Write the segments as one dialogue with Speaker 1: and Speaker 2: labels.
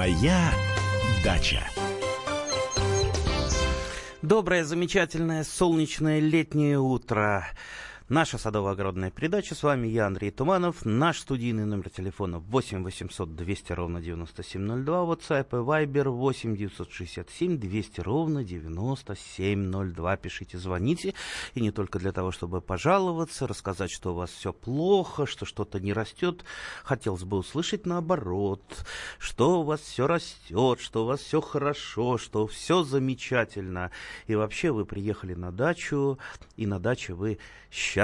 Speaker 1: Моя дача.
Speaker 2: Доброе, замечательное, солнечное летнее утро. Наша садово-огородная передача. С вами я, Андрей Туманов. Наш студийный номер телефона 8 800 200 ровно 9702. WhatsApp и Viber 8 967 200 ровно 9702. Пишите, звоните. И не только для того, чтобы пожаловаться, рассказать, что у вас все плохо, что что-то не растет. Хотелось бы услышать наоборот, что у вас все растет, что у вас все хорошо, что все замечательно. И вообще вы приехали на дачу, и на даче вы счастливы.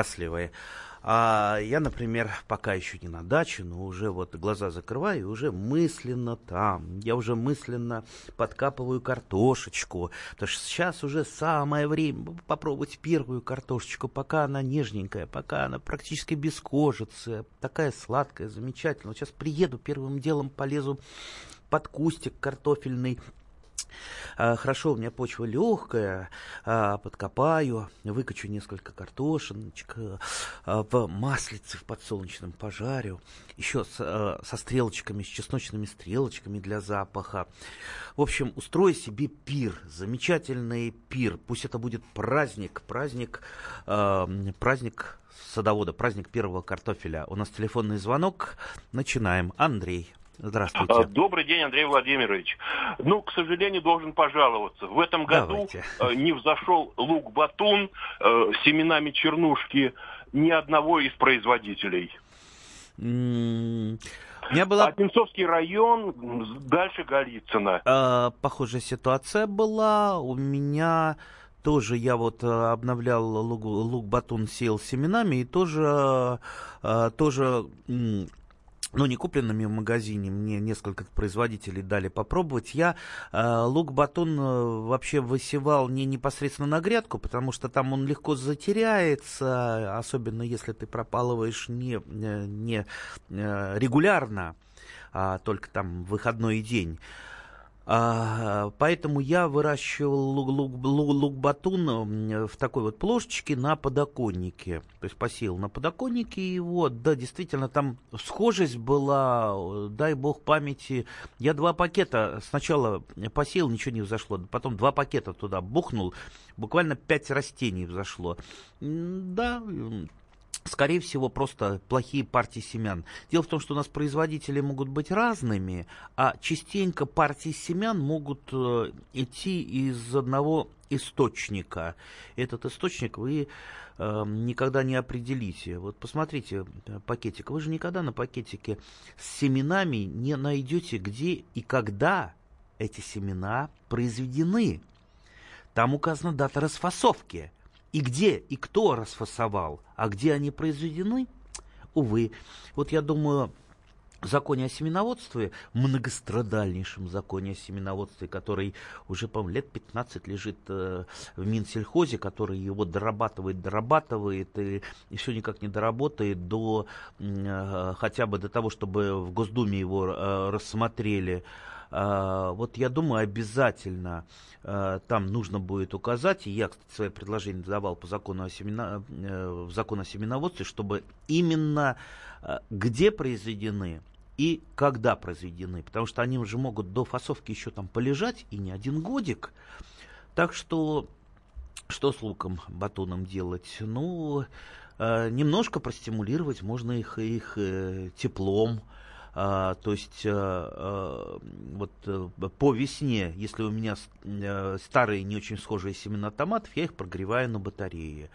Speaker 2: А я, например, пока еще не на даче, но уже вот глаза закрываю и уже мысленно там. Я уже мысленно подкапываю картошечку. Потому что сейчас уже самое время попробовать первую картошечку, пока она нежненькая, пока она практически без кожицы, такая сладкая, замечательная. Вот сейчас приеду, первым делом полезу под кустик картофельный, хорошо, у меня почва легкая, а, подкопаю, выкачу несколько картошиночек, а, в маслице в подсолнечном пожарю, еще со стрелочками, с чесночными стрелочками для запаха. В общем, устрой себе пир, замечательный пир. Пусть это будет праздник, праздник, праздник садовода, праздник первого картофеля. У нас телефонный звонок. Начинаем. Андрей. Здравствуйте. А,
Speaker 3: добрый день, Андрей Владимирович. Ну, к сожалению, должен пожаловаться. В этом году Давайте. Э, не взошел лук-батун э, семенами чернушки ни одного из производителей.
Speaker 2: Mm. У меня была...
Speaker 3: Одинцовский район, дальше Голицына.
Speaker 2: Э, похожая ситуация была. У меня тоже я вот э, обновлял лук, лук-батун, сеял семенами, и тоже, тоже ну, не купленными в магазине, мне несколько производителей дали попробовать. Я э, лук-батон э, вообще высевал не непосредственно на грядку, потому что там он легко затеряется, особенно если ты пропалываешь не, э, не э, регулярно, а только там выходной день. А, поэтому я выращивал лук-батун лук, в такой вот плошечке на подоконнике. То есть посеял на подоконнике его. Да, действительно, там схожесть была, дай бог памяти. Я два пакета сначала посеял, ничего не взошло. Потом два пакета туда бухнул. Буквально пять растений взошло. Да, скорее всего, просто плохие партии семян. Дело в том, что у нас производители могут быть разными, а частенько партии семян могут э, идти из одного источника. Этот источник вы э, никогда не определите. Вот посмотрите э, пакетик. Вы же никогда на пакетике с семенами не найдете, где и когда эти семена произведены. Там указана дата расфасовки. И где и кто расфасовал, а где они произведены, увы. Вот я думаю, в законе о семеноводстве, многострадальнейшем законе о семеноводстве, который уже, по-моему, лет 15 лежит э, в Минсельхозе, который его дорабатывает, дорабатывает и, все никак не доработает до э, хотя бы до того, чтобы в Госдуме его э, рассмотрели. Вот я думаю, обязательно а, там нужно будет указать, и я, кстати, свое предложение давал по закону о, семена, э, в закон о семеноводстве, чтобы именно а, где произведены и когда произведены, потому что они уже могут до фасовки еще там полежать, и не один годик. Так что, что с луком, батоном делать? Ну, немножко простимулировать можно их, их э, теплом, а, то есть а, а, вот э, по весне, если у меня э, старые не очень схожие семена томатов, я их прогреваю на батарее.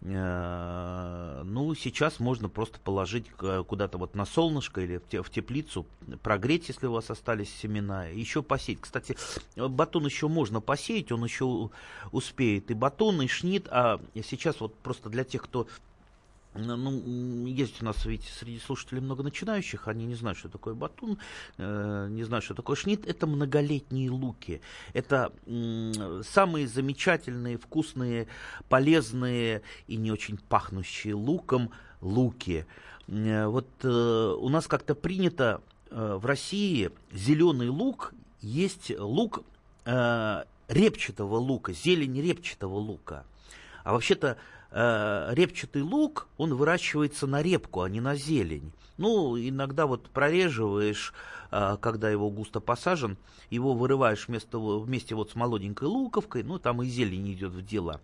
Speaker 2: Ну, сейчас можно просто положить куда-то вот на солнышко или в теплицу, прогреть, если у вас остались семена, еще посеять. Кстати, батон еще можно посеять, он еще успеет и батон, и шнит, а сейчас вот просто для тех, кто ну, есть у нас ведь среди слушателей много начинающих, они не знают, что такое батун, э, не знают, что такое шнит. Это многолетние луки. Это самые замечательные, вкусные, полезные и не очень пахнущие луком луки. Э, вот э, у нас как-то принято в России зеленый лук, есть лук репчатого лука, зелень репчатого лука. А вообще-то э, репчатый лук, он выращивается на репку, а не на зелень. Ну, иногда вот прореживаешь, э, когда его густо посажен, его вырываешь вместо, вместе вот с молоденькой луковкой, ну, там и зелень идет в дело.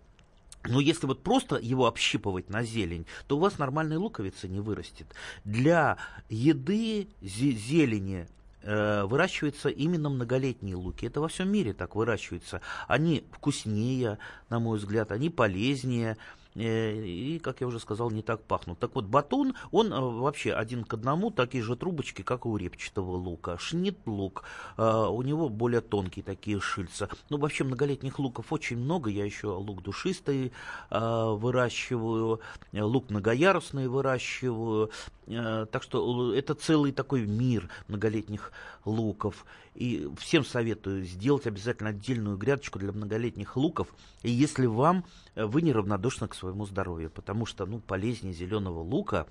Speaker 2: Но если вот просто его общипывать на зелень, то у вас нормальной луковицы не вырастет. Для еды зелени э, выращиваются именно многолетние луки. Это во всем мире так выращиваются. Они вкуснее, на мой взгляд, они полезнее. Э, и, как я уже сказал, не так пахнут. Так вот, батон, он э, вообще один к одному, такие же трубочки, как у репчатого лука. Шнит лук, э, у него более тонкие такие шильца. Ну, вообще, многолетних луков очень много. Я еще лук душистый выращиваю, лук многоярусный выращиваю. Так что это целый такой мир многолетних луков. И всем советую сделать обязательно отдельную грядочку для многолетних луков. И если вам, вы неравнодушны к своему здоровью, потому что, ну, полезнее зеленого лука,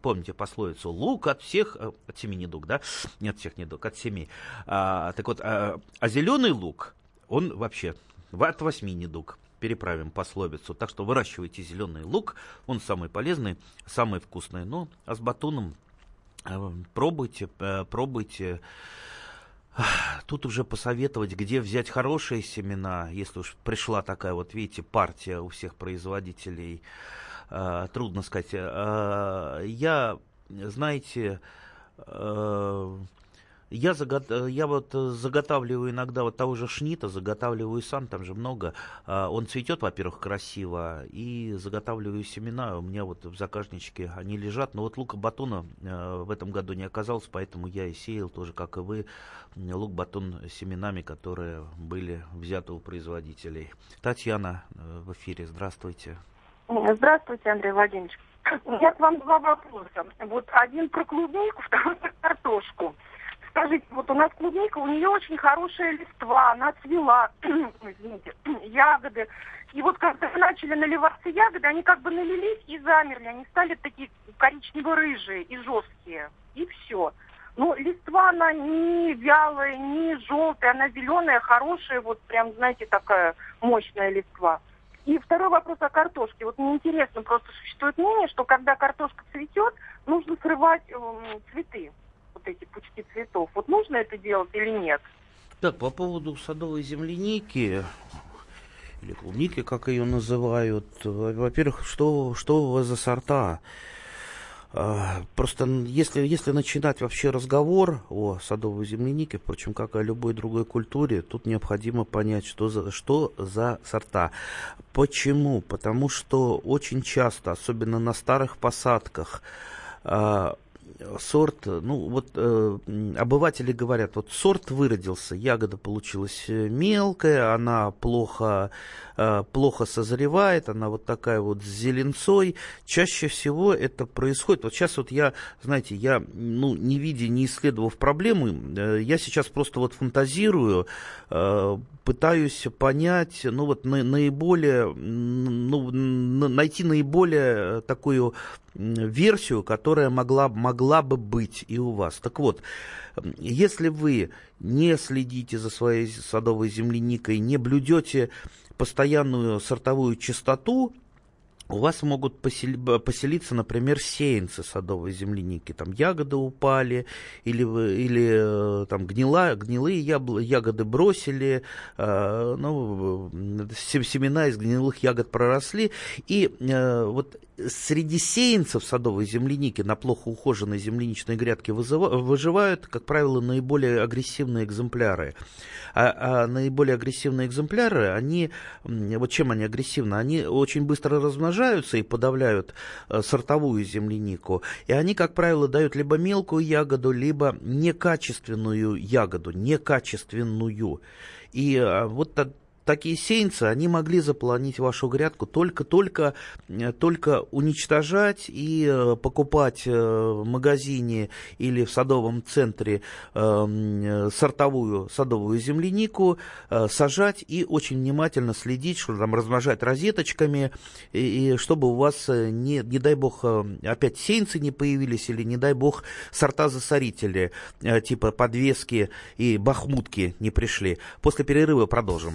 Speaker 2: Помните пословицу «лук от всех, э, от семи недуг», да? Не от всех недуг, от семи. А, так вот, а, а зеленый лук, он вообще от восьми недуг. Переправим пословицу. Так что выращивайте зеленый лук, он самый полезный, самый вкусный. Ну, а с батоном э, пробуйте, э, пробуйте. Тут уже посоветовать, где взять хорошие семена, если уж пришла такая вот, видите, партия у всех производителей, э, трудно сказать. Э, я, знаете, э, я, загот... я вот заготавливаю иногда вот того же шнита, заготавливаю сам, там же много. А, он цветет, во-первых, красиво, и заготавливаю семена. У меня вот в заказничке они лежат. Но вот лука батона э, в этом году не оказалось, поэтому я и сеял тоже, как и вы, лук-батон семенами, которые были взяты у производителей. Татьяна э, в эфире, здравствуйте.
Speaker 4: Здравствуйте, Андрей Владимирович. У меня к вам два вопроса. Вот один про клубнику, второй про картошку скажите, вот у нас клубника, у нее очень хорошая листва, она цвела, извините, ягоды. И вот когда начали наливаться ягоды, они как бы налились и замерли, они стали такие коричнево-рыжие и жесткие. И все. Но листва, она не вялая, не желтая, она зеленая, хорошая, вот прям, знаете, такая мощная листва. И второй вопрос о картошке. Вот мне интересно, просто существует мнение, что когда картошка цветет, нужно срывать э, цветы вот эти пучки цветов. Вот нужно это делать или нет?
Speaker 2: Так, по поводу садовой земляники, или клубники, как ее называют, во-первых, что, что у вас за сорта? Просто если, если начинать вообще разговор о садовой землянике, впрочем, как о любой другой культуре, тут необходимо понять, что за, что за сорта. Почему? Потому что очень часто, особенно на старых посадках, а, сорт, ну вот э, обыватели говорят, вот сорт выродился, ягода получилась э, мелкая, она плохо, э, плохо созревает, она вот такая вот с зеленцой. Чаще всего это происходит, вот сейчас вот я, знаете, я, ну, не видя, не исследовав проблему, э, я сейчас просто вот фантазирую, э, пытаюсь понять, ну вот на, наиболее, ну, найти наиболее такую версию, которая могла, могла бы быть и у вас. Так вот, если вы не следите за своей садовой земляникой, не блюдете постоянную сортовую чистоту, у вас могут поселиться, например, сеянцы садовой земляники. Там ягоды упали, или, или э, там гнила, гнилые ягоды бросили, э, ну, семена из гнилых ягод проросли. И э, вот среди сеянцев садовой земляники на плохо ухоженной земляничной грядке выживают, как правило, наиболее агрессивные экземпляры. А, а наиболее агрессивные экземпляры, они, вот чем они агрессивны? Они очень быстро размножаются и подавляют э, сортовую землянику. И они, как правило, дают либо мелкую ягоду, либо некачественную ягоду, некачественную. И э, вот такие сеянцы, они могли заполонить вашу грядку только-только э, только уничтожать и э, покупать э, в магазине или в садовом центре сортовую садовую землянику, сажать и очень внимательно следить, что там размножать розеточками, и, и чтобы у вас, не, не дай бог, опять сеянцы не появились, или не дай бог, сорта-засорители, типа подвески и бахмутки не пришли. После перерыва продолжим.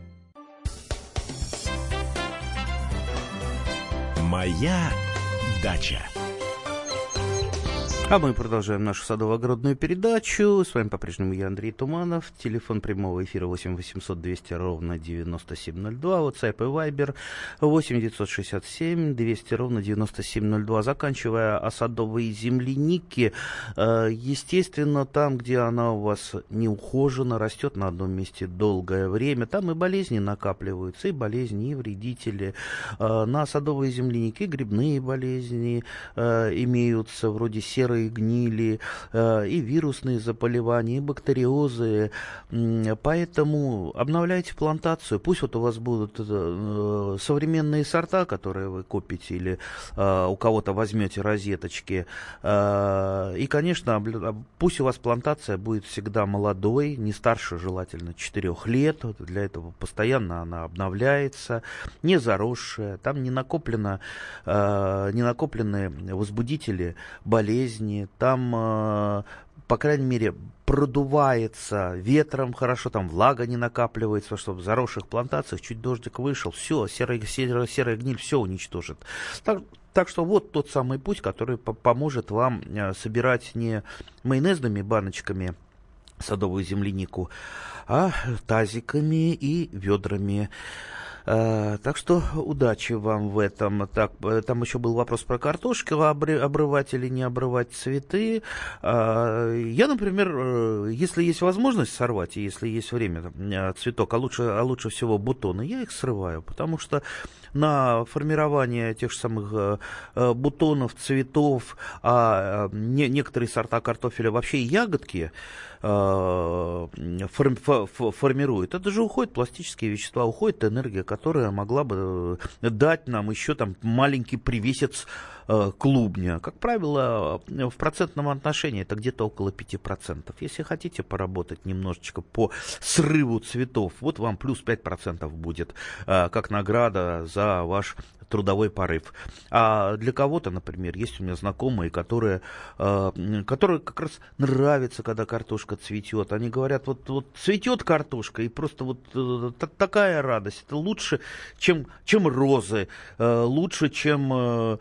Speaker 1: Моя дача.
Speaker 2: А мы продолжаем нашу садово-огородную передачу. С вами по-прежнему я, Андрей Туманов. Телефон прямого эфира 8 800 200 ровно 9702. WhatsApp и Viber 8 967 200 ровно 9702. Заканчивая о садовой землянике, э, естественно, там, где она у вас не ухожена, растет на одном месте долгое время, там и болезни накапливаются, и болезни, и вредители. Э, на садовой землянике грибные болезни э, имеются, вроде серой и гнили, э, и вирусные заболевания, и бактериозы. Поэтому обновляйте плантацию. Пусть вот у вас будут э, современные сорта, которые вы купите или э, у кого-то возьмете розеточки. И, конечно, пусть у вас плантация будет всегда молодой, не старше желательно 4 лет. Для этого постоянно она обновляется, не заросшая. Там не накоплено, не накоплены возбудители болезни, жизни, там, э, по крайней мере, продувается ветром хорошо, там влага не накапливается, чтобы в заросших плантациях чуть дождик вышел, все, серая, серая, серая гниль все уничтожит. Так, так что вот тот самый путь, который поможет вам э, собирать не майонезными баночками садовую землянику, а тазиками и ведрами. Э, так что удачи вам в этом. Так, э, там еще был вопрос про картошку, обрывать или не обрывать цветы. Э, я, например, если есть возможность сорвать, и если есть время, цветок, а лучше, а лучше всего бутоны, я их срываю, потому что на формирование тех же самых бутонов, цветов, а не, некоторые сорта картофеля вообще и ягодки, формируют. Это же уходят пластические вещества, уходит энергия, которая могла бы э, дать нам еще там маленький привесец э, клубня. Как правило, в процентном отношении это где-то около 5%. Если хотите поработать немножечко по срыву цветов, вот вам плюс 5% будет э, как награда за ваш трудовой порыв. А для кого-то, например, есть у меня знакомые, которые, э, которые как раз нравится, когда картошка цветет. Они говорят, вот, вот цветет картошка, и просто вот э, такая радость. Это лучше, чем, чем розы, э, лучше, чем э,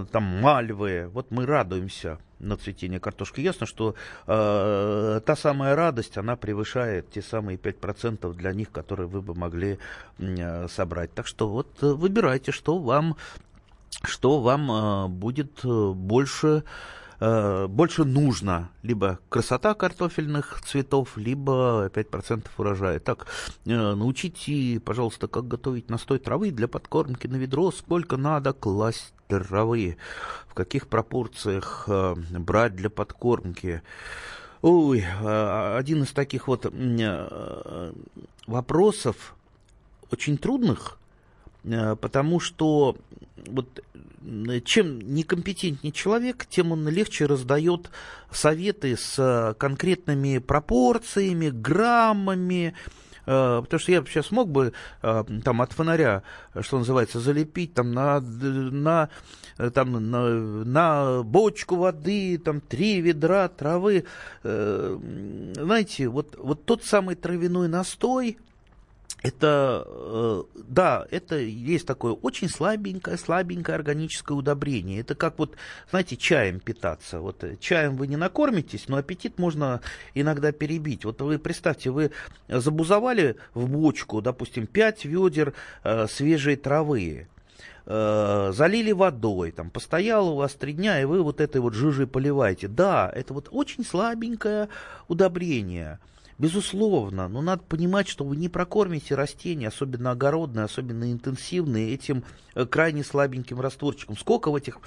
Speaker 2: э, там мальвы. Вот мы радуемся на цветение картошки. Ясно, что э, та самая радость, она превышает те самые 5% для них, которые вы бы могли э, собрать. Так что вот э, выбирайте, что вам, что вам э, будет э, больше больше нужно либо красота картофельных цветов, либо 5% урожая. Так, научите, пожалуйста, как готовить настой травы для подкормки на ведро, сколько надо класть травы, в каких пропорциях э, брать для подкормки. Ой, э, один из таких вот э, вопросов очень трудных, потому что вот чем некомпетентнее человек, тем он легче раздает советы с конкретными пропорциями, граммами, Э, потому что я сейчас мог бы э, там от фонаря, что называется, залепить там на, на, э, там, на, на бочку воды, там три ведра травы. Знаете, вот, вот тот самый травяной настой, это, э, да, это есть такое очень слабенькое, слабенькое органическое удобрение. Это как вот, знаете, чаем питаться. Вот э, чаем вы не накормитесь, но аппетит можно иногда перебить. Вот вы представьте, вы забузовали в бочку, допустим, 5 ведер э, свежей травы, залили водой, там, постояло у вас три дня, и вы вот этой вот жижей поливаете. Да, это вот очень слабенькое удобрение – Безусловно, но надо понимать, что вы не прокормите растения, особенно огородные, особенно интенсивные, этим э, крайне слабеньким растворчиком. Сколько в этих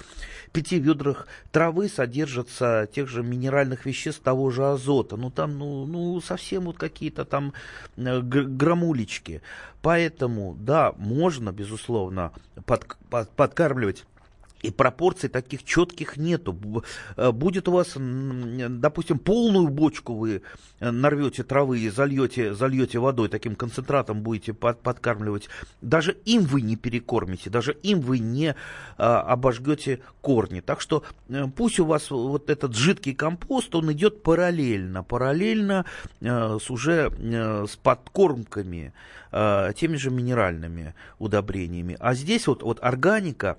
Speaker 2: пяти ведрах травы содержится тех же минеральных веществ, того же азота? Ну, там, ну, ну совсем вот какие-то там э, грамулечки. Поэтому, да, можно, безусловно, под, под, подкармливать и пропорций таких четких нету. Э, будет у вас, допустим, полную бочку вы э, нарвете травы и зальете, зальете водой, таким концентратом будете под, подкармливать. Даже им вы не перекормите, даже им вы не а, обожгете корни. Так что пусть у вас вот этот жидкий компост, он идет параллельно, параллельно а, с уже а, с подкормками, а, теми же минеральными удобрениями. А здесь вот, вот органика,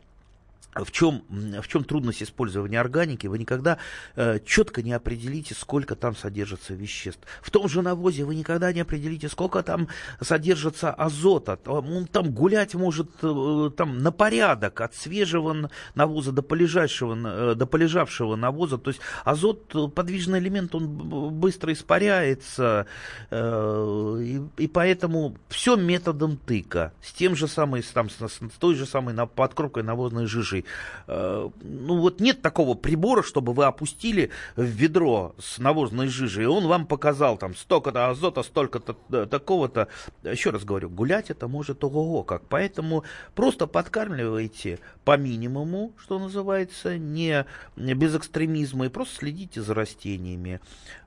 Speaker 2: в чем, в чем трудность использования органики? Вы никогда э, четко не определите, сколько там содержится веществ. В том же навозе вы никогда не определите, сколько там содержится азота. Он там гулять может э, там, на порядок от свежего навоза до, полежавшего, э, до полежавшего навоза. То есть азот, э, подвижный элемент, он быстро испаряется. Э, и, и поэтому все методом тыка. С тем же самой, там, с, с той же самой подкормкой навозной жижи. Э, ну вот нет такого прибора, чтобы вы опустили в ведро с навозной жижей, и он вам показал там столько-то азота, столько-то э, такого-то. Еще раз говорю, гулять это может ого-го как. Поэтому просто подкармливайте по минимуму, что называется, не, без экстремизма, и просто следите за растениями.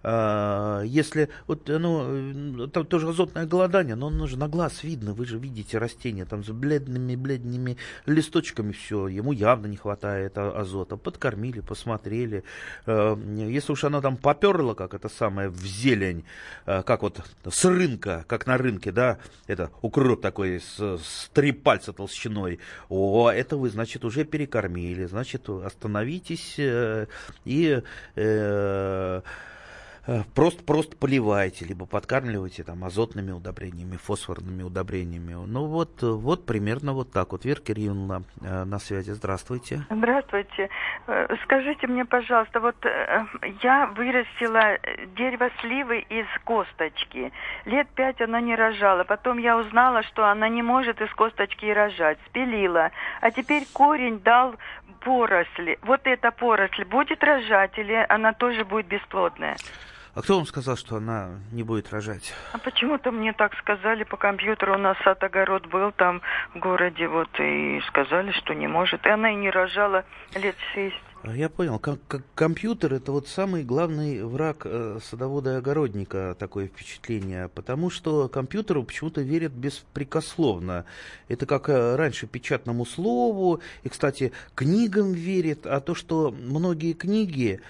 Speaker 2: Э, если вот, ну, там тоже азотное голодание, но оно же на глаз видно, вы же видите растения там с бледными-бледными листочками, все, ему явно не хватает азота. Подкормили, посмотрели. Э, если уж она там поперла, как это самое, в зелень, э, как вот с рынка, как на рынке, да, это укроп такой с, с три пальца толщиной, о, это вы, значит, уже перекормили, значит, остановитесь э, и... Э, просто, просто поливайте, либо подкармливайте там азотными удобрениями, фосфорными удобрениями. Ну вот, вот примерно вот так вот. Вера Кирилловна э, на связи. Здравствуйте.
Speaker 5: Здравствуйте. Э, скажите мне, пожалуйста, вот я вырастила дерево сливы из косточки. Лет пять она не рожала. Потом я узнала, что она не может из косточки рожать. Спилила. А теперь корень дал поросли. Вот эта поросль будет рожать или она тоже будет бесплодная?
Speaker 2: А кто вам сказал, что она не будет рожать?
Speaker 5: А почему-то мне так сказали по компьютеру. У нас сад-огород был там в городе, вот, и сказали, что не может. И она и не рожала лет шесть.
Speaker 2: А я понял. Ком- компьютер это вот самый главный враг э, садовода и огородника, такое впечатление. Потому что компьютеру почему-то верят беспрекословно. Это как э, раньше печатному слову. И, кстати, книгам верят. А то, что многие книги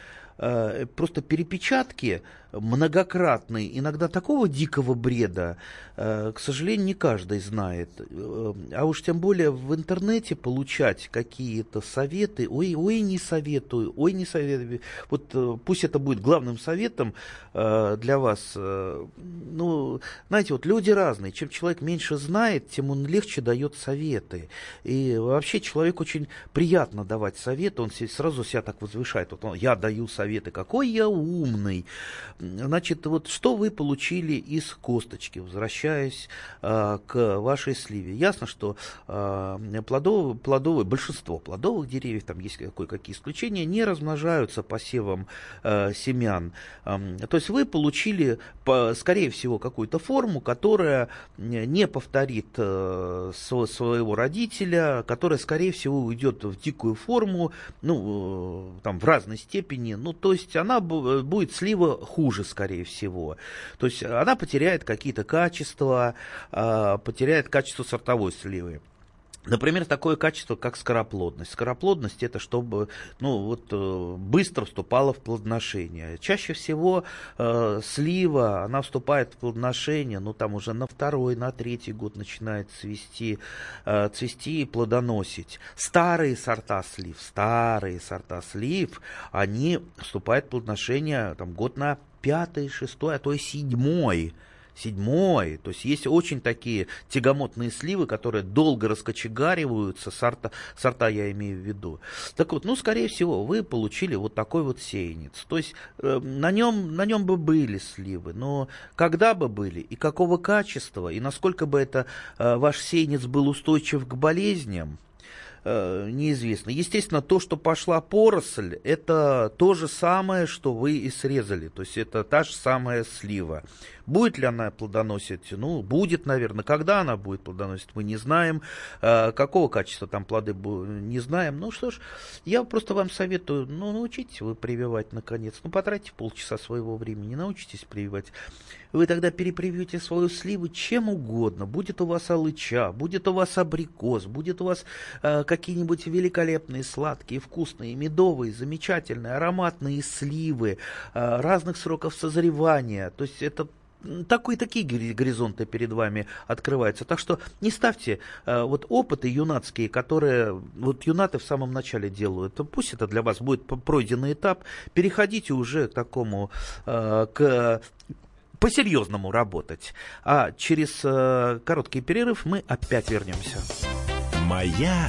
Speaker 2: просто перепечатки многократный, иногда такого дикого бреда, э, к сожалению, не каждый знает. Э, а уж тем более в интернете получать какие-то советы, ой, ой, не советую, ой, не советую. Вот э, пусть это будет главным советом для вас. Ну, знаете, вот люди разные. Чем человек меньше знает, тем он легче дает советы. И вообще человек очень приятно давать советы, он сразу себя так возвышает. Вот он, я даю советы, какой я умный. Значит, вот что вы получили из косточки, возвращаясь э, к вашей сливе? Ясно, что э, плодовые, плодовые, большинство плодовых деревьев, там есть кое-какие исключения, не размножаются посевом э, семян. Э, то есть вы получили, по, скорее всего, какую-то форму, которая не повторит э, своего родителя, которая, скорее всего, уйдет в дикую форму, ну, э, там, в разной степени. Ну, то есть она будет слива хуже хуже, скорее всего. То есть она потеряет какие-то качества, а, потеряет качество сортовой сливы. Например, такое качество, как скороплодность. Скороплодность это чтобы ну, вот, э, быстро вступала в плодоношение. Чаще всего э, слива, она вступает в плодоношение, ну там уже на второй, на третий год начинает цвести, э, цвести и плодоносить. Старые сорта слив, старые сорта слив, они вступают в плодоношение там, год на пятый, шестой, а то и седьмой седьмой. То есть есть очень такие тягомотные сливы, которые долго раскочегариваются, сорта, сорта я имею в виду. Так вот, ну, скорее всего, вы получили вот такой вот сеянец. То есть э, на, нем, на нем бы были сливы, но когда бы были, и какого качества, и насколько бы это э, ваш сеянец был устойчив к болезням, э, неизвестно. Естественно, то, что пошла поросль, это то же самое, что вы и срезали. То есть это та же самая слива. Будет ли она плодоносить? Ну, будет, наверное. Когда она будет плодоносить, мы не знаем. Э, какого качества там плоды не знаем. Ну что ж, я просто вам советую, ну, научитесь вы прививать наконец. Ну, потратьте полчаса своего времени, научитесь прививать. Вы тогда перепривьете свою сливу чем угодно. Будет у вас алыча, будет у вас абрикос, будет у вас э, какие-нибудь великолепные, сладкие, вкусные, медовые, замечательные, ароматные сливы э, разных сроков созревания. То есть это такой, такие горизонты перед вами открываются. Так что не ставьте э, вот опыты юнацкие, которые вот юнаты в самом начале делают. Пусть это для вас будет пройденный этап. Переходите уже к такому, э, к по-серьезному работать. А через э, короткий перерыв мы опять вернемся.
Speaker 1: Моя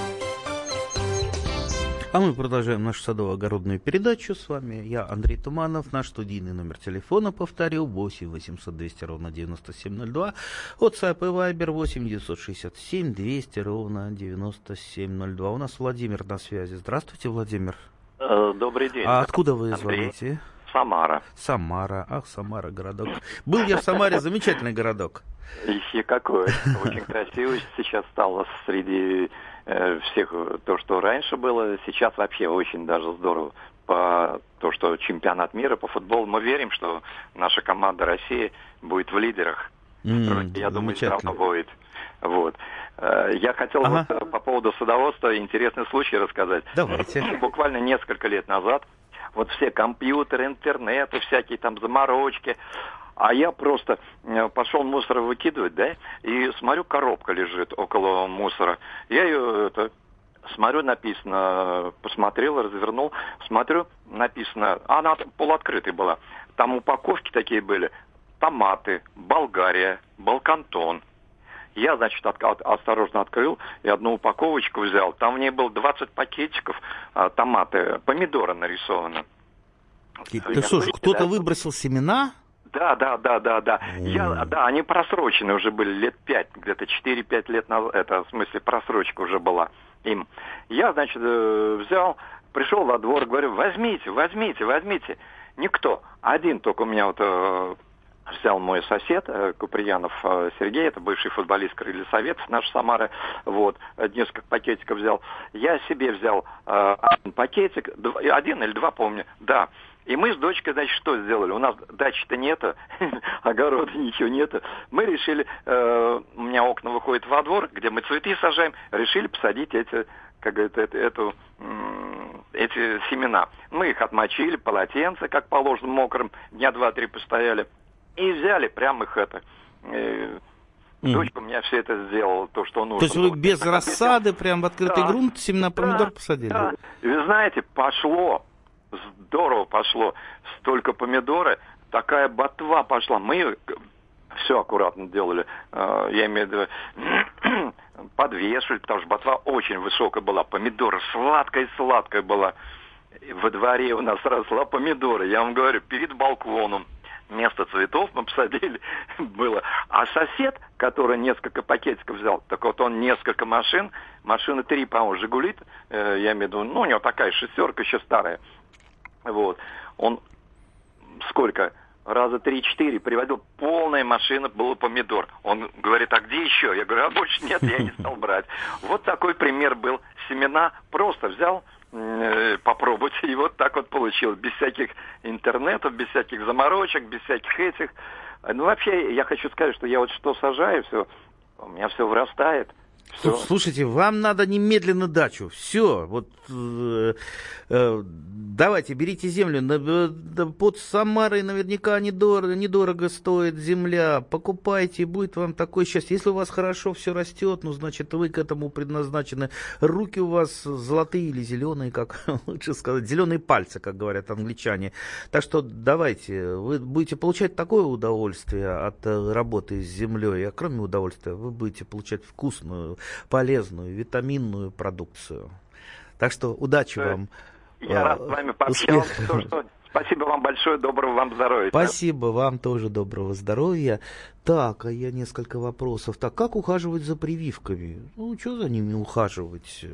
Speaker 2: А мы продолжаем нашу садово-огородную передачу. С вами я, Андрей Туманов. Наш студийный номер телефона, повторю, 8 800 200 ровно 9702. WhatsApp и Viber 8 967 200 ровно 9702. У нас Владимир на связи. Здравствуйте, Владимир.
Speaker 6: Э, добрый день.
Speaker 2: А откуда вы
Speaker 6: Андрей.
Speaker 2: звоните?
Speaker 6: Самара.
Speaker 2: Самара. Ах, Самара, городок. Был я в Самаре, замечательный городок.
Speaker 6: Еще какой. Очень красивый сейчас стало среди всех то, что раньше было. Сейчас вообще очень даже здорово. По то, что чемпионат мира по футболу. Мы верим, что наша команда России будет в лидерах.
Speaker 2: М,
Speaker 6: Я думаю,
Speaker 2: замечательно.
Speaker 6: здраво будет. Вот. Э, Я хотел
Speaker 2: Ага.
Speaker 6: вот, э, по поводу садоводства интересный случай рассказать.
Speaker 2: Давайте.
Speaker 6: Буквально несколько лет назад вот все компьютеры, интернеты, всякие там заморочки. А я просто э, пошел мусор выкидывать, да, и смотрю, коробка лежит около мусора. Я ее это, смотрю, написано, посмотрел, развернул, смотрю, написано, она полуоткрытой была. Там упаковки такие были, томаты, Болгария, Балкантон. Я, значит, от- от- осторожно открыл и одну упаковочку взял. Там в ней было 20 пакетиков а, томаты, помидоры нарисованы.
Speaker 2: Ж,
Speaker 6: слышите,
Speaker 2: кто-то
Speaker 6: да?
Speaker 2: выбросил семена?
Speaker 6: Да, да, да, да, да. Я, да, они просрочены уже были лет пять, где-то 4-5 лет назад, это в смысле просрочка уже была им. Я, значит, э, взял, пришел во двор, говорю, возьмите, возьмите, возьмите. Никто. Один только у меня вот э, взял мой сосед э, Куприянов Сергей, это бывший футболист Крылья Советов, наш Самара, вот, несколько пакетиков взял. Я себе взял э, один пакетик, дв- один или два, помню, да. И мы с дочкой, значит, что сделали? У нас дачи-то нету, огорода ничего нету. Мы решили, э, у меня окна выходят во двор, где мы цветы сажаем, решили посадить эти, как говорят, эту, м, эти семена. Мы их отмочили, полотенце, как положено, мокрым, дня два-три постояли. И взяли прямо их это. э,
Speaker 2: Мгм.
Speaker 6: Дочка у меня все это сделала, то, что нужно.
Speaker 2: То есть вы без рассады, прям в открытый
Speaker 6: Да.
Speaker 2: грунт семена помидор посадили?
Speaker 6: да. И вы знаете, пошло, здорово пошло. Столько помидоры, такая ботва пошла. Мы все аккуратно делали. Э, Я имею в виду, подвешивали, потому что ботва очень высокая была. Помидоры сладкая-сладкая была. Во дворе у нас росла помидоры. Я вам говорю, перед балконом. Вместо цветов мы посадили было. А сосед, который несколько пакетиков взял, так вот он несколько машин, машины три, по-моему, Жигули, э, я имею в виду, ну, у него такая шестерка еще старая. Вот. Он сколько? Раза три-четыре приводил, полная машина была помидор. Он говорит, а где еще? Я говорю, а больше нет, я не стал брать. Вот такой пример был. Семена просто взял, э, попробовать, и вот так вот получилось. Без всяких интернетов, без всяких заморочек, без всяких этих. Ну, вообще, я хочу сказать, что я вот что сажаю, все, у меня все вырастает.
Speaker 2: Все. Слушайте, вам надо немедленно дачу. Все, вот э, э, давайте, берите землю. Э, под Самарой наверняка недорого, недорого стоит земля. Покупайте, будет вам такое счастье. Если у вас хорошо все растет, ну, значит, вы к этому предназначены. Руки у вас золотые или зеленые, как лучше сказать, зеленые пальцы, как говорят англичане. Так что давайте, вы будете получать такое удовольствие от э, работы с землей, а кроме удовольствия, вы будете получать вкусную полезную, витаминную продукцию. Так что удачи вам.
Speaker 6: Я рад с вами пообщался. Спасибо вам большое, доброго вам здоровья.
Speaker 2: Спасибо вам тоже доброго здоровья. Так, а я несколько вопросов. Так, как ухаживать за прививками? Ну, что за ними ухаживать?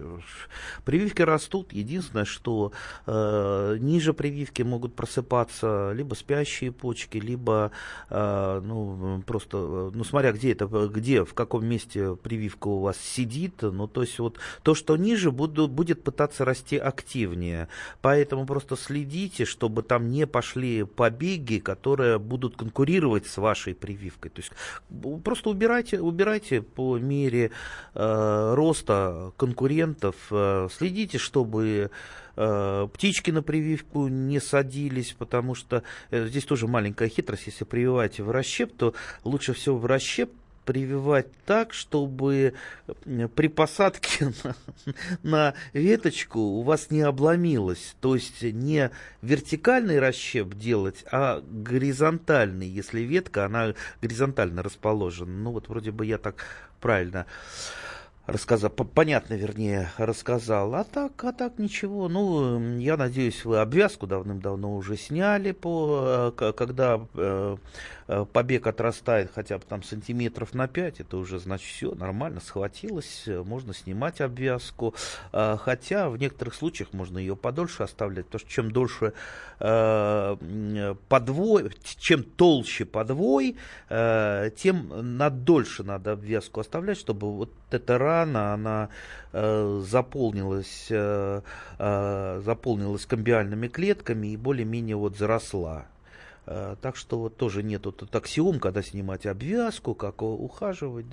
Speaker 2: Прививки растут. Единственное, что э, ниже прививки могут просыпаться либо спящие почки, либо, э, ну, просто, ну, смотря где это, где, в каком месте прививка у вас сидит. Ну, то есть вот то, что ниже, буду, будет пытаться расти активнее. Поэтому просто следите, чтобы там не пошли побеги, которые будут конкурировать с вашей прививкой. То есть просто убирайте, убирайте по мере э, роста конкурентов, э, следите, чтобы э, птички на прививку не садились, потому что э, здесь тоже маленькая хитрость, если прививаете в расщеп, то лучше всего в расщеп прививать так, чтобы при посадке на, на веточку у вас не обломилось. То есть не вертикальный расщеп делать, а горизонтальный, если ветка, она горизонтально расположена. Ну вот вроде бы я так правильно рассказал, понятно, вернее, рассказал. А так, а так ничего. Ну, я надеюсь, вы обвязку давным-давно уже сняли, по, э, когда э, побег отрастает хотя бы там сантиметров на 5, это уже значит все, нормально, схватилось, э, можно снимать обвязку. Э, хотя в некоторых случаях можно ее подольше оставлять, потому что чем дольше подвой, чем толще подвой, тем на дольше надо обвязку оставлять, чтобы вот эта рана, она заполнилась, заполнилась комбиальными клетками и более-менее вот заросла. Э, так что вот тоже нету тут аксиом, когда снимать обвязку, как ухаживать.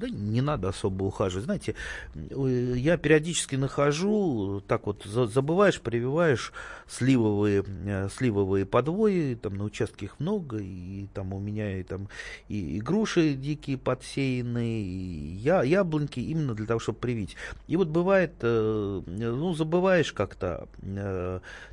Speaker 2: Да не надо особо ухаживать. Знаете, э, я периодически нахожу, так вот забываешь, прививаешь сливовые, э, сливовые подвои, там на участке их много, и там у меня и там и, и груши дикие подсеянные, и я, яблоньки именно для того, чтобы привить. И вот бывает, ну, забываешь как-то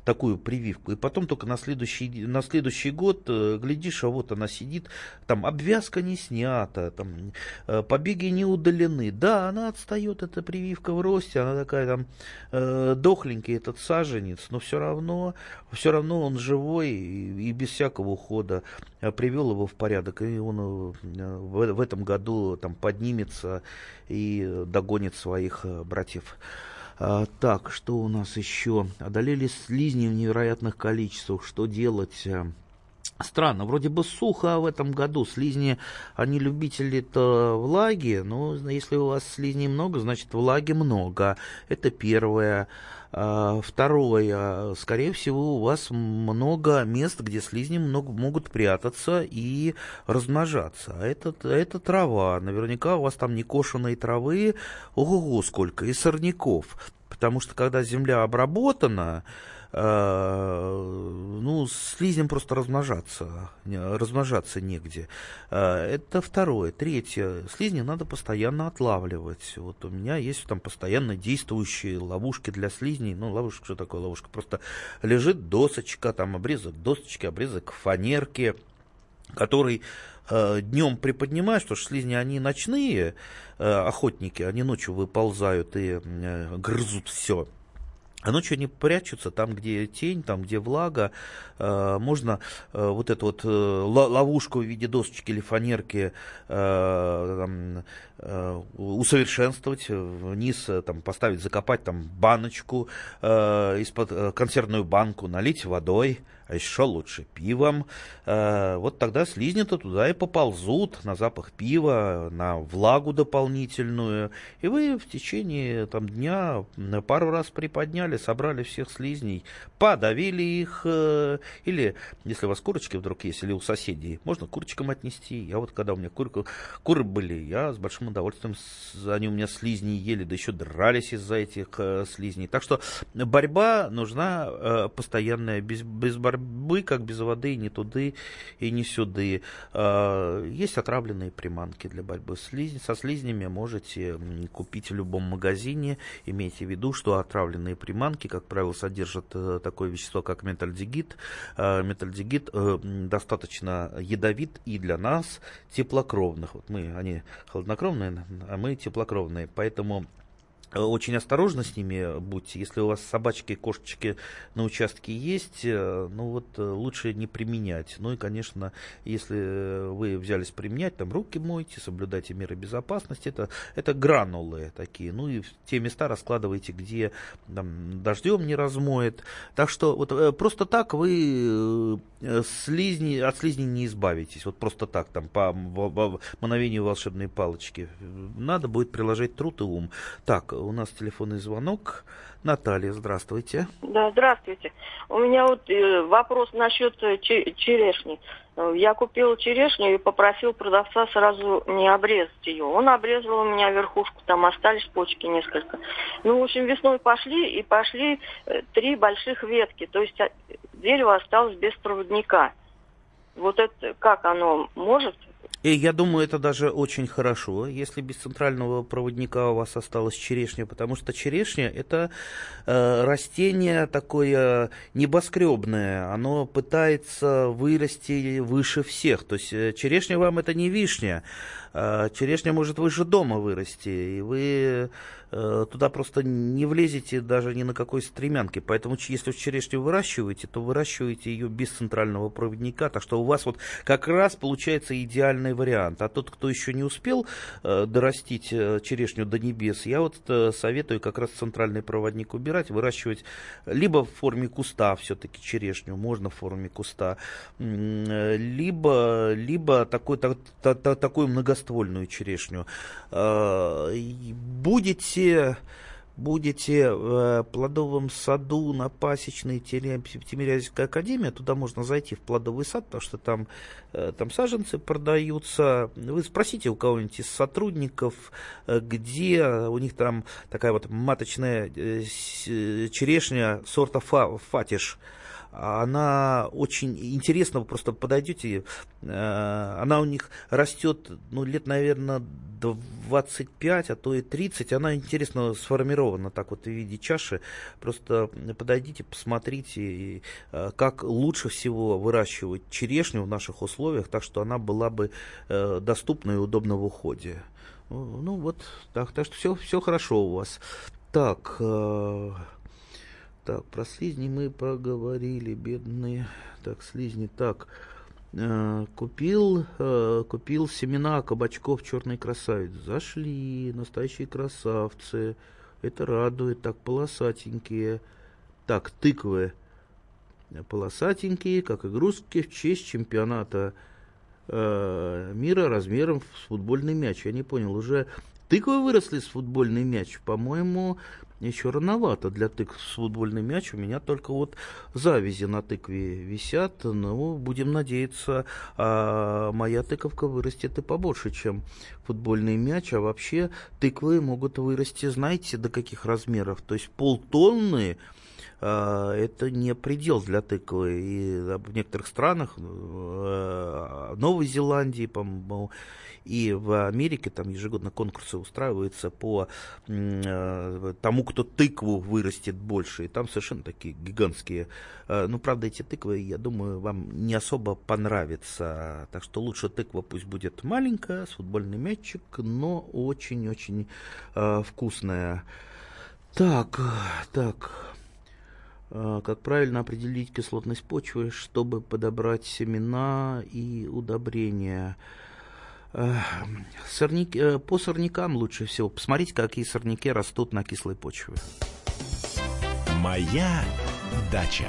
Speaker 2: такую прививку, и потом только на следующий, на следующий следующий год, э, глядишь, а вот она сидит, там обвязка не снята, там э, побеги не удалены. Да, она отстает, эта прививка в росте, она такая там э, дохленький этот саженец, но все равно, все равно он живой и, и без всякого ухода привел его в порядок, и он в, в этом году там поднимется и догонит своих братьев. А, так, что у нас еще? Одолели слизни в невероятных количествах. Что делать? Странно, вроде бы сухо в этом году. Слизни, они любители-то влаги, но если у вас слизней много, значит влаги много. Это первое. А, второе, скорее всего, у вас много мест, где слизни много, могут прятаться и размножаться. А это, это трава. Наверняка у вас там некошенные травы, ого-го сколько, и сорняков. Потому что когда земля обработана, ну, слизням просто размножаться, размножаться негде. Э, это второе. Третье. Слизни надо постоянно отлавливать. Вот у меня есть там постоянно действующие ловушки для слизней. Ну, ловушка, что такое ловушка? Просто лежит досочка, там обрезок досочки, обрезок фанерки, который э, днем приподнимаешь, потому что слизни, они ночные э, охотники, они ночью выползают и э, грызут все. А ночью они прячутся там, где тень, там, где влага. Э, можно э, вот эту вот э, ловушку в виде досочки или фанерки усовершенствовать, вниз там, поставить, закопать там баночку, из-под консервную банку, налить водой, а еще лучше пивом. Э, вот тогда слизни-то туда и поползут на запах пива, на влагу дополнительную. И вы в течение там, дня пару раз приподняли, собрали всех слизней, подавили их. Э, или, если у вас курочки вдруг есть, или у соседей, можно курочкам отнести. Я вот, когда у меня куры, куры были, я с большим удовольствием, они у меня слизни ели, да еще дрались из-за этих э, слизней. Так что борьба нужна постоянная, без, без борьбы как без воды, ни туды и не сюды. А, есть отравленные приманки для борьбы с слизь... со слизнями, можете купить в любом магазине. Имейте в виду, что отравленные приманки, как правило, содержат э, такое вещество, как метальдегид. А, метальдегид э, достаточно ядовит и для нас, теплокровных. Вот мы, они холоднокровные, а мы теплокровные, поэтому очень осторожно с ними будьте. Если у вас собачки, кошечки на участке есть, э, ну вот э, лучше не применять. Ну и, конечно, если вы взялись применять, там руки мойте, соблюдайте меры безопасности. Это, это гранулы такие. Ну и те места раскладывайте, где там, дождем не размоет. Так что вот просто так вы слизни, от слизни не избавитесь. Вот просто так, там, по мановению волшебной палочки. Надо будет приложить труд и ум. Так, у нас телефонный звонок. Наталья, здравствуйте.
Speaker 7: Да, здравствуйте. У меня вот э, вопрос насчет э, черешни. Я купил черешню и попросил продавца сразу не обрезать ее. Он обрезал у меня верхушку, там остались почки несколько. Ну, в общем, весной пошли, и пошли э, три больших ветки. То есть дерево осталось без проводника. Вот это как оно может
Speaker 2: и я думаю, это даже очень хорошо, если без центрального проводника у вас осталась черешня, потому что черешня это э, растение такое небоскребное, оно пытается вырасти выше всех. То есть э, черешня вам это не вишня, э, черешня может выше дома вырасти, и вы Э, туда просто не влезете даже ни на какой стремянке. Поэтому, если черешню выращиваете, то выращиваете ее без центрального проводника. Так что у вас вот как раз получается идеальный вариант. А тот, кто еще не успел э, дорастить э, черешню до небес, я вот советую как раз центральный проводник убирать, выращивать либо в форме куста все-таки черешню, можно в форме куста, либо, либо такой, так, так, такую многоствольную черешню. Будете будете, будете в плодовом саду на пасечной Тимирязевской академии, туда можно зайти в плодовый сад, потому что там, э, там саженцы продаются. Вы спросите у кого-нибудь из сотрудников, э, где у них там такая вот маточная э, черешня сорта фатиш она очень интересно, вы просто подойдете, э, она у них растет, ну, лет, наверное, 25, а то и 30, она интересно сформирована так вот в виде чаши, просто подойдите, посмотрите, э, как лучше всего выращивать черешню в наших условиях, так что она была бы э, доступна и удобна в уходе. Ну вот, так, так что все, все хорошо у вас. Так, так, про слизни мы поговорили, бедные. Так, слизни, так. Э, купил, э, купил семена кабачков черной красавиц. Зашли, настоящие красавцы. Это радует. Так, полосатенькие. Так, тыквы. Полосатенькие, как игрушки в честь чемпионата э, мира размером с футбольный мяч. Я не понял, уже тыквы выросли с футбольный мяч? По-моему, еще рановато для тыкв с футбольный мяч. У меня только вот завязи на тыкве висят. Ну, будем надеяться, а моя тыковка вырастет и побольше, чем футбольный мяч. А вообще тыквы могут вырасти, знаете, до каких размеров? То есть полтонны это не предел для тыквы. И в некоторых странах, э, Новой Зеландии, по-моему, и в Америке там ежегодно конкурсы устраиваются по э, тому, кто тыкву вырастет больше. И там совершенно такие гигантские. Э, ну, правда, эти тыквы, я думаю, вам не особо понравятся. Так что лучше тыква пусть будет маленькая, с футбольный мячик, но очень-очень вкусная. Так, так. Как правильно определить кислотность почвы, чтобы подобрать семена и удобрения? Сорняки, э, по сорнякам лучше всего. Посмотрите, какие сорняки растут на кислой почве.
Speaker 1: Моя дача.